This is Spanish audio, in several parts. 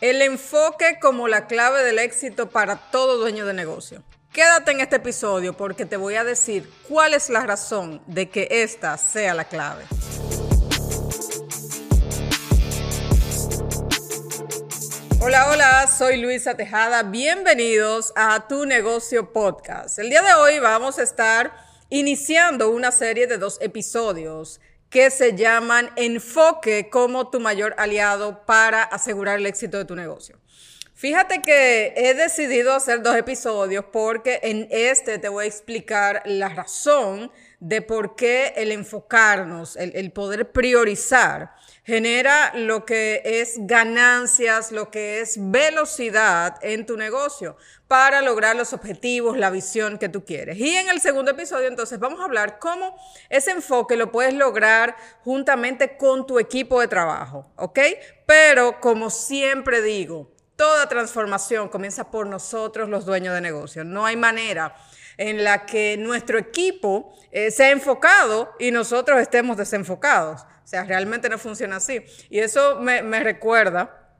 El enfoque como la clave del éxito para todo dueño de negocio. Quédate en este episodio porque te voy a decir cuál es la razón de que esta sea la clave. Hola, hola, soy Luisa Tejada. Bienvenidos a Tu Negocio Podcast. El día de hoy vamos a estar iniciando una serie de dos episodios que se llaman Enfoque como tu mayor aliado para asegurar el éxito de tu negocio. Fíjate que he decidido hacer dos episodios porque en este te voy a explicar la razón de por qué el enfocarnos, el, poder priorizar, genera lo que es ganancias, lo que es velocidad en tu negocio para lograr los objetivos, la visión que tú quieres. Y en el segundo episodio entonces vamos a hablar cómo ese enfoque lo puedes lograr juntamente con tu equipo de trabajo, ¿ok? Pero como siempre digo, toda transformación comienza por nosotros los dueños de negocio. No hay manera en la que nuestro equipo eh, sea enfocado y nosotros estemos desenfocados. O sea, realmente no funciona así. Y eso me, recuerda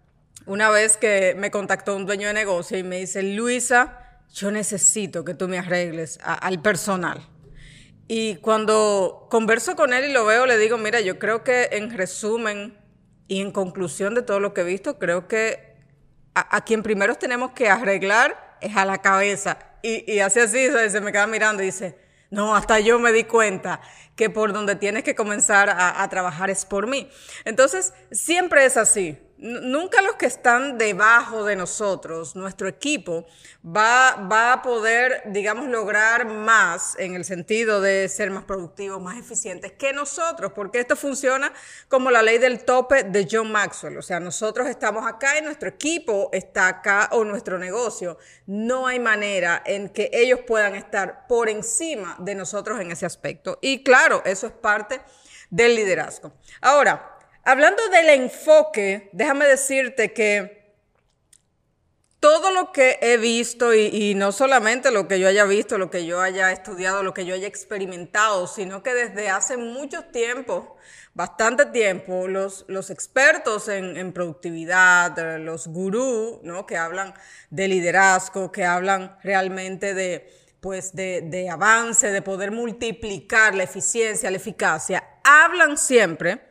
una vez que me contactó un dueño de negocio y me dice, Luisa, yo necesito que tú me arregles al personal. Y cuando converso con él y lo veo, le digo, mira, yo creo que en resumen y en conclusión de todo lo que he visto, creo que a quien primero tenemos que arreglar es a la cabeza y, así así, se me queda mirando y dice, no, hasta yo me di cuenta que por donde tienes que comenzar a, a trabajar es por mí. Entonces, siempre es así. Nunca los que están debajo de nosotros, nuestro equipo, va, va, a poder, digamos, lograr más en el sentido de ser más productivos, más eficientes que nosotros, porque esto funciona como la ley del tope de John Maxwell. O sea, nosotros estamos acá y nuestro equipo está acá o nuestro negocio. No hay manera en que ellos puedan estar por encima de nosotros en ese aspecto. Y claro, eso es parte del liderazgo. Ahora, Hablando del enfoque, déjame decirte que todo lo que he visto, y, no solamente lo que yo haya visto, lo que yo haya estudiado, lo que yo haya experimentado, sino que desde hace mucho tiempo, bastante tiempo, los, los expertos en, productividad, los gurús, ¿no? que hablan de liderazgo, que hablan realmente de, pues de, de avance, de poder multiplicar la eficiencia, la eficacia, hablan siempre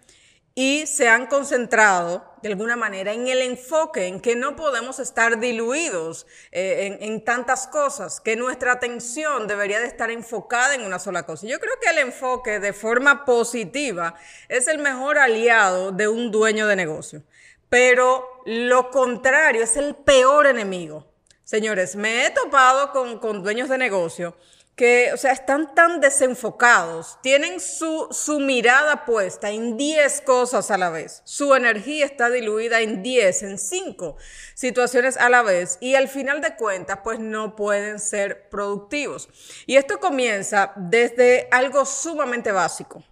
y se han concentrado de alguna manera en el enfoque, en que no podemos estar diluidos eh, en, tantas cosas, que nuestra atención debería de estar enfocada en una sola cosa. Yo creo que el enfoque de forma positiva es el mejor aliado de un dueño de negocio, pero lo contrario es el peor enemigo. Señores, me he topado con, con dueños de negocio que, o sea, están tan desenfocados, tienen su, su mirada puesta en 10 cosas a la vez, su energía está diluida en 10, en 5 situaciones a la vez y al final de cuentas, pues no pueden ser productivos. Y esto comienza desde algo sumamente básico,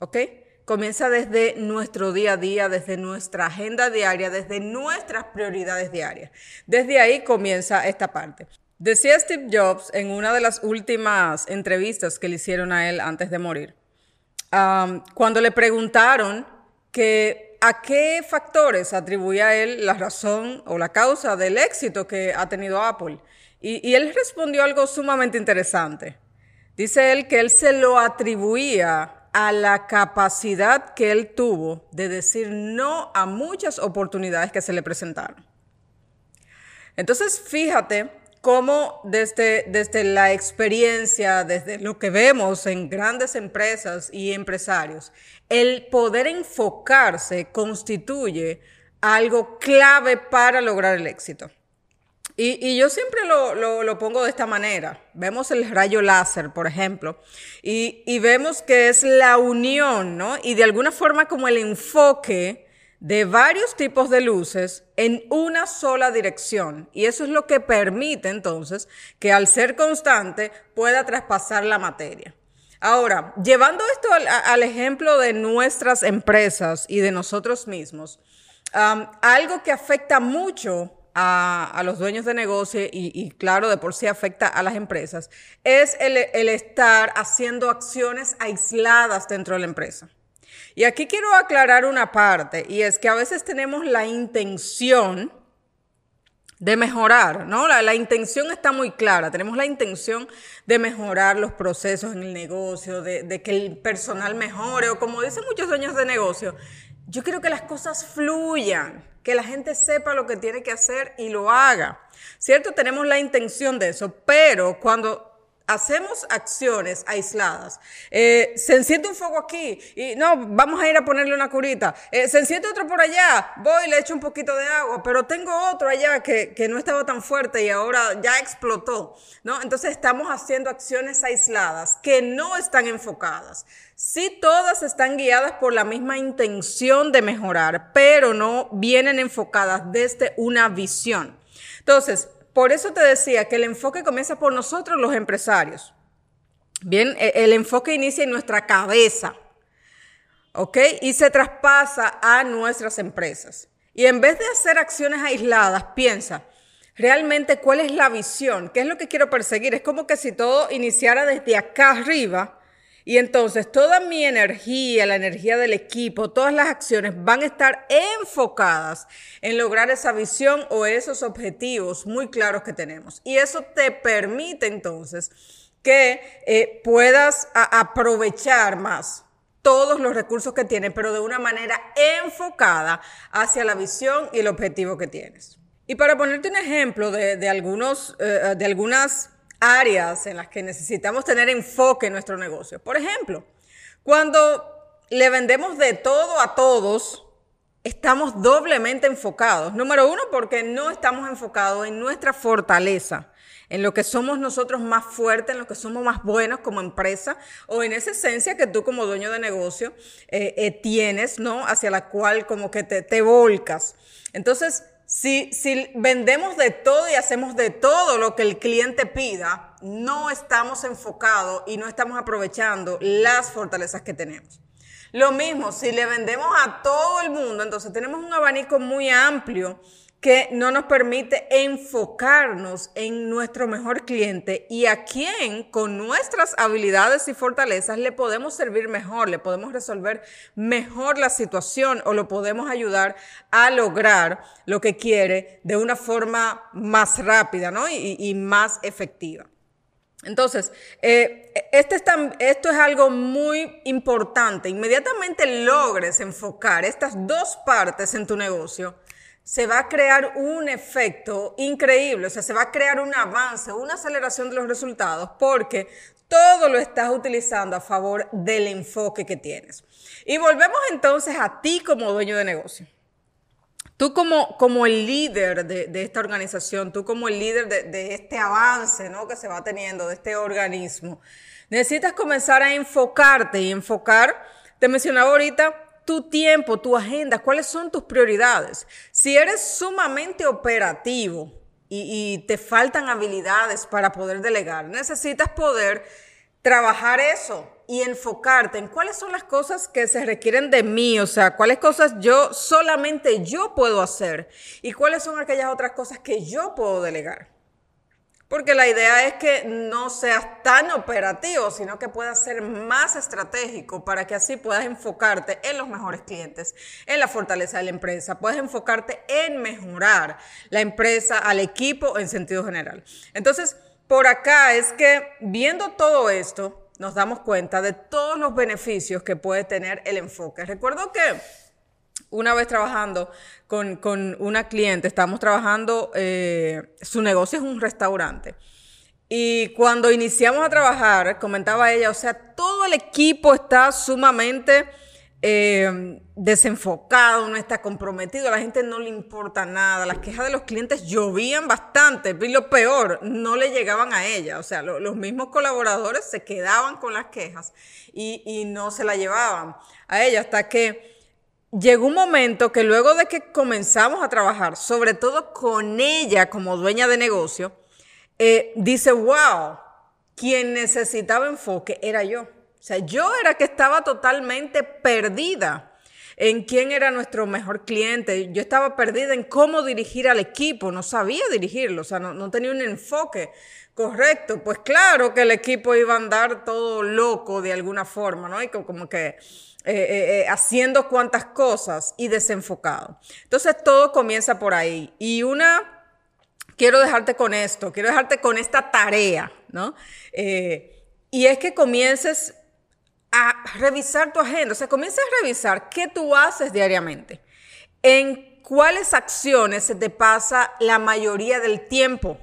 ¿ok? Comienza desde nuestro día a día, desde nuestra agenda diaria, desde nuestras prioridades diarias. Desde ahí comienza esta parte. Decía Steve Jobs en una de las últimas entrevistas que le hicieron a él antes de morir, cuando le preguntaron que a qué factores atribuía él la razón o la causa del éxito que ha tenido Apple. Y él respondió algo sumamente interesante. Dice él que él se lo atribuía a la capacidad que él tuvo de decir no a muchas oportunidades que se le presentaron. Entonces, fíjate cómo desde, desde la experiencia, desde lo que vemos en grandes empresas y empresarios, el poder enfocarse constituye algo clave para lograr el éxito. Y, yo siempre lo, pongo de esta manera. Vemos el rayo láser, por ejemplo, y, y vemos que es la unión, ¿no? Y de alguna forma como el enfoque de varios tipos de luces en una sola dirección. Y eso es lo que permite entonces que al ser constante pueda traspasar la materia. Ahora, llevando esto al, ejemplo de nuestras empresas y de nosotros mismos, algo que afecta mucho a, los dueños de negocio y, claro, de por sí afecta a las empresas, es el estar haciendo acciones aisladas dentro de la empresa. Y aquí quiero aclarar una parte, y es que a veces tenemos la intención, de mejorar, ¿no? La, la, intención está muy clara. Tenemos la intención de mejorar los procesos en el negocio, de, de, que el personal mejore, o como dicen muchos dueños de negocio, yo quiero que las cosas fluyan, que la gente sepa lo que tiene que hacer y lo haga. ¿Cierto? Tenemos la intención de eso, pero cuando hacemos acciones aisladas. Eh, se enciende un fuego aquí y no, vamos a ir a ponerle una curita. Eh, se enciende otro por allá, voy y le echo un poquito de agua, pero tengo otro allá que, que no estaba tan fuerte y ahora ya explotó. ¿no? Entonces estamos haciendo acciones aisladas que no están enfocadas. Sí, todas están guiadas por la misma intención de mejorar, pero no vienen enfocadas desde una visión. Entonces, por eso te decía que el enfoque comienza por nosotros los empresarios. Bien, e, el enfoque inicia en nuestra cabeza, ¿ok? Y se traspasa a nuestras empresas. Y en vez de hacer acciones aisladas, piensa, realmente cuál es la visión, qué es lo que quiero perseguir. Es como que si todo iniciara desde acá arriba y entonces toda mi energía, la energía del equipo, todas las acciones van a estar enfocadas en lograr esa visión o esos objetivos muy claros que tenemos. Y eso te permite entonces que eh, puedas aprovechar más todos los recursos que tienes, pero de una manera enfocada hacia la visión y el objetivo que tienes. Y para ponerte un ejemplo de, algunos, eh, de algunas áreas en las que necesitamos tener enfoque en nuestro negocio. Por ejemplo, cuando le vendemos de todo a todos, estamos doblemente enfocados. Número uno, porque no estamos enfocados en nuestra fortaleza, en lo que somos nosotros más fuertes, en lo que somos más buenos como empresa, o en esa esencia que tú como dueño de negocio eh, eh, tienes, ¿no? Hacia la cual como que te, te volcas. Entonces, si, vendemos de todo y hacemos de todo lo que el cliente pida, no estamos enfocados y no estamos aprovechando las fortalezas que tenemos. Lo mismo, si le vendemos a todo el mundo, entonces tenemos un abanico muy amplio que no nos permite enfocarnos en nuestro mejor cliente y a quién con nuestras habilidades y fortalezas le podemos servir mejor, le podemos resolver mejor la situación o lo podemos ayudar a lograr lo que quiere de una forma más rápida ¿no? y, más efectiva. Entonces, eh, este esto es algo muy importante. Inmediatamente logres enfocar estas dos partes en tu negocio, se va a crear un efecto increíble, o sea, se va a crear un avance, una aceleración de los resultados, porque todo lo estás utilizando a favor del enfoque que tienes. Y volvemos entonces a ti como dueño de negocio. Tú como, como el líder de, de esta organización, tú como el líder de, de este avance ¿no? que se va teniendo, de este organismo, necesitas comenzar a enfocarte y enfocar, te mencionaba ahorita, tu tiempo, tu agenda, cuáles son tus prioridades. Si eres sumamente operativo y, te faltan habilidades para poder delegar, necesitas poder trabajar eso y enfocarte en cuáles son las cosas que se requieren de mí, o sea, cuáles cosas yo solamente yo puedo hacer y cuáles son aquellas otras cosas que yo puedo delegar. Porque la idea es que no seas tan operativo, sino que puedas ser más estratégico para que así puedas enfocarte en los mejores clientes, en la fortaleza de la empresa, puedes enfocarte en mejorar la empresa, al equipo en sentido general. Entonces, por acá es que viendo todo esto, nos damos cuenta de todos los beneficios que puede tener el enfoque. Recuerdo que una vez trabajando con, una cliente, estábamos trabajando, eh, su negocio es un restaurante. Y cuando iniciamos a trabajar, comentaba ella, o sea, todo el equipo está sumamente eh, desenfocado, no está comprometido, a la gente no le importa nada, las quejas de los clientes llovían bastante, y lo peor, no le llegaban a ella, o sea, los mismos colaboradores se quedaban con las quejas y, y no se la llevaban a ella hasta que llegó un momento que luego de que comenzamos a trabajar, sobre todo con ella como dueña de negocio, eh, dice, wow, quien necesitaba enfoque era yo. O sea, yo era que estaba totalmente perdida en quién era nuestro mejor cliente. Yo estaba perdida en cómo dirigir al equipo, no sabía dirigirlo, o sea, no, tenía un enfoque correcto. Pues claro que el equipo iba a andar todo loco de alguna forma, ¿no? Y como que eh, eh, eh, haciendo cuantas cosas y desenfocado. Entonces todo comienza por ahí. Y una quiero dejarte con esto, quiero dejarte con esta tarea, ¿no? Y es que comiences a revisar tu agenda, o sea, comiences a revisar qué tú haces diariamente, en cuáles acciones se te pasa la mayoría del tiempo,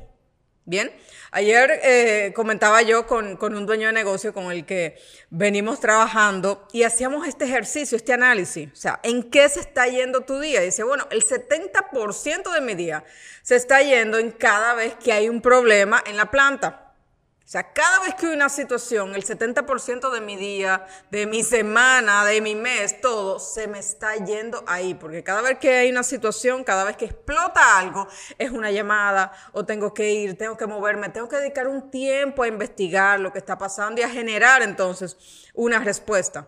¿bien? Ayer eh, comentaba yo con, con, un dueño de negocio con el que venimos trabajando y hacíamos este ejercicio, este análisis. O sea, ¿en qué se está yendo tu día? Dice, bueno, el 70% de mi día se está yendo en cada vez que hay un problema en la planta. O sea, cada vez que hay una situación, el 70% de mi día, de mi semana, de mi mes, todo se me está yendo ahí. Porque cada vez que hay una situación, cada vez que explota algo, es una llamada o tengo que ir, tengo que moverme, tengo que dedicar un tiempo a investigar lo que está pasando y a generar entonces una respuesta.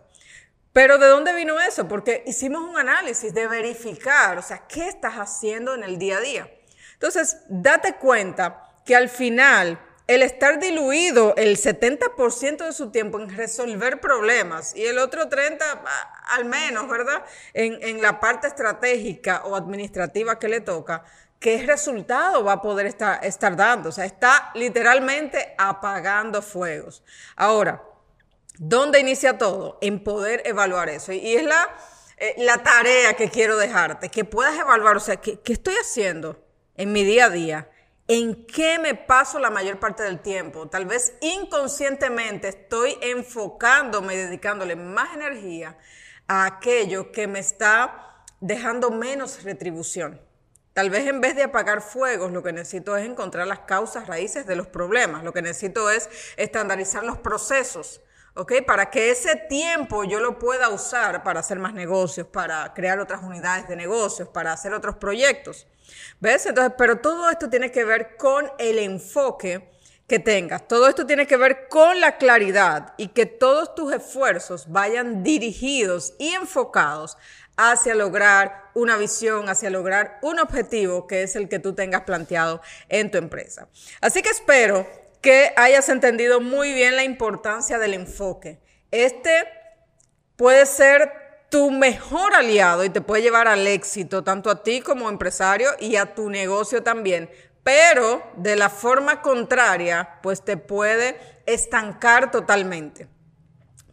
Pero ¿de dónde vino eso? Porque hicimos un análisis de verificar, o sea, ¿qué estás haciendo en el día a día? Entonces, date cuenta que al final el estar diluido el 70% de su tiempo en resolver problemas y el otro 30% al menos, ¿verdad? En, la parte estratégica o administrativa que le toca, ¿qué resultado va a poder estar, estar dando? O sea, está literalmente apagando fuegos. Ahora, ¿dónde inicia todo? En poder evaluar eso. Y, es la, eh, la tarea que quiero dejarte, que puedas evaluar, o sea, ¿qué, ¿qué estoy haciendo en mi día a día? ¿En qué me paso la mayor parte del tiempo? Tal vez inconscientemente estoy enfocándome y dedicándole más energía a aquello que me está dejando menos retribución. Tal vez en vez de apagar fuegos, lo que necesito es encontrar las causas raíces de los problemas. Lo que necesito es estandarizar los procesos, ¿ok? Para que ese tiempo yo lo pueda usar para hacer más negocios, para crear otras unidades de negocios, para hacer otros proyectos. ¿Ves? Entonces, pero todo esto tiene que ver con el enfoque que tengas. Todo esto tiene que ver con la claridad y que todos tus esfuerzos vayan dirigidos y enfocados hacia lograr una visión, hacia lograr un objetivo que es el que tú tengas planteado en tu empresa. Así que espero que hayas entendido muy bien la importancia del enfoque. Este puede ser tu mejor aliado y te puede llevar al éxito, tanto a ti como empresario y a tu negocio también. Pero de la forma contraria, pues te puede estancar totalmente.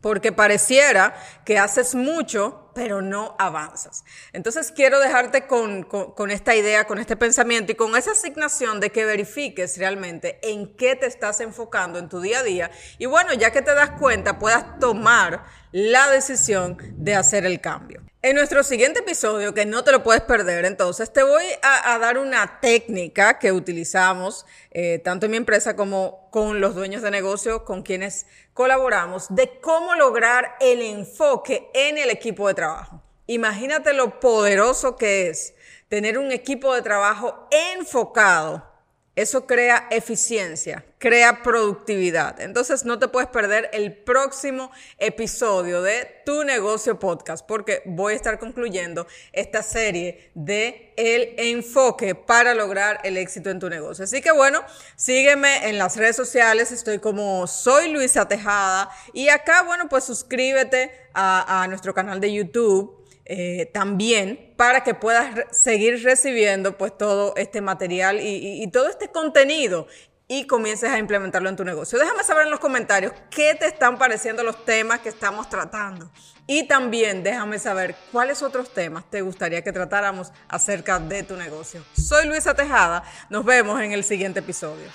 Porque pareciera que haces mucho, pero no avanzas. Entonces quiero dejarte con, esta idea, con este pensamiento y con esa asignación de que verifiques realmente en qué te estás enfocando en tu día a día. Y bueno, ya que te das cuenta, puedas tomar la decisión de hacer el cambio. En nuestro siguiente episodio, que no te lo puedes perder, entonces te voy a, dar una técnica que utilizamos eh, tanto en mi empresa como con los dueños de negocio con quienes colaboramos de cómo lograr el enfoque en el equipo de trabajo. Imagínate lo poderoso que es tener un equipo de trabajo enfocado eso crea eficiencia, crea productividad. Entonces no te puedes perder el próximo episodio de Tu Negocio Podcast porque voy a estar concluyendo esta serie de el enfoque para lograr el éxito en tu negocio. Así que bueno, sígueme en las redes sociales, estoy como soy Luisa Tejada y acá, bueno, pues suscríbete a, a nuestro canal de YouTube eh, también para que puedas seguir recibiendo pues todo este material y, y todo este contenido y comiences a implementarlo en tu negocio. Déjame saber en los comentarios qué te están pareciendo los temas que estamos tratando. Y también déjame saber cuáles otros temas te gustaría que tratáramos acerca de tu negocio. Soy Luisa Tejada, nos vemos en el siguiente episodio.